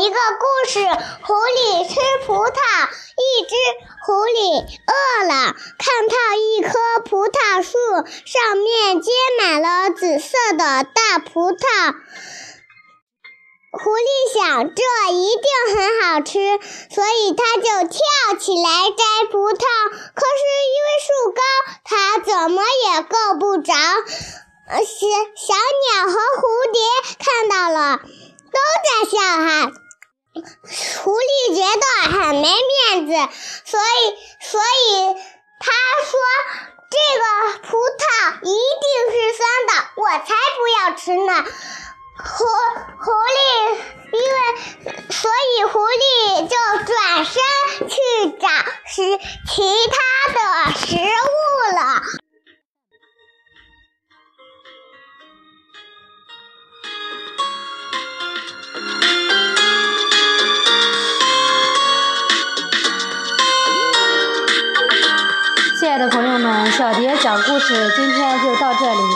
一个故事：狐狸吃葡萄。一只狐狸饿了，看到一棵葡萄树，上面结满了紫色的大葡萄。狐狸想，这一定很好吃，所以它就跳起来摘葡萄。可是因为树高，它怎么也够不着。小小鸟和蝴蝶看到了，都在笑哈。狐狸觉得很没面子，所以所以他说：“这个葡萄一定是酸的，我才不要吃呢。”狐狐狸因为所以狐狸就转身去找食其他的食物亲爱的朋友们，小蝶讲故事今天就到这里。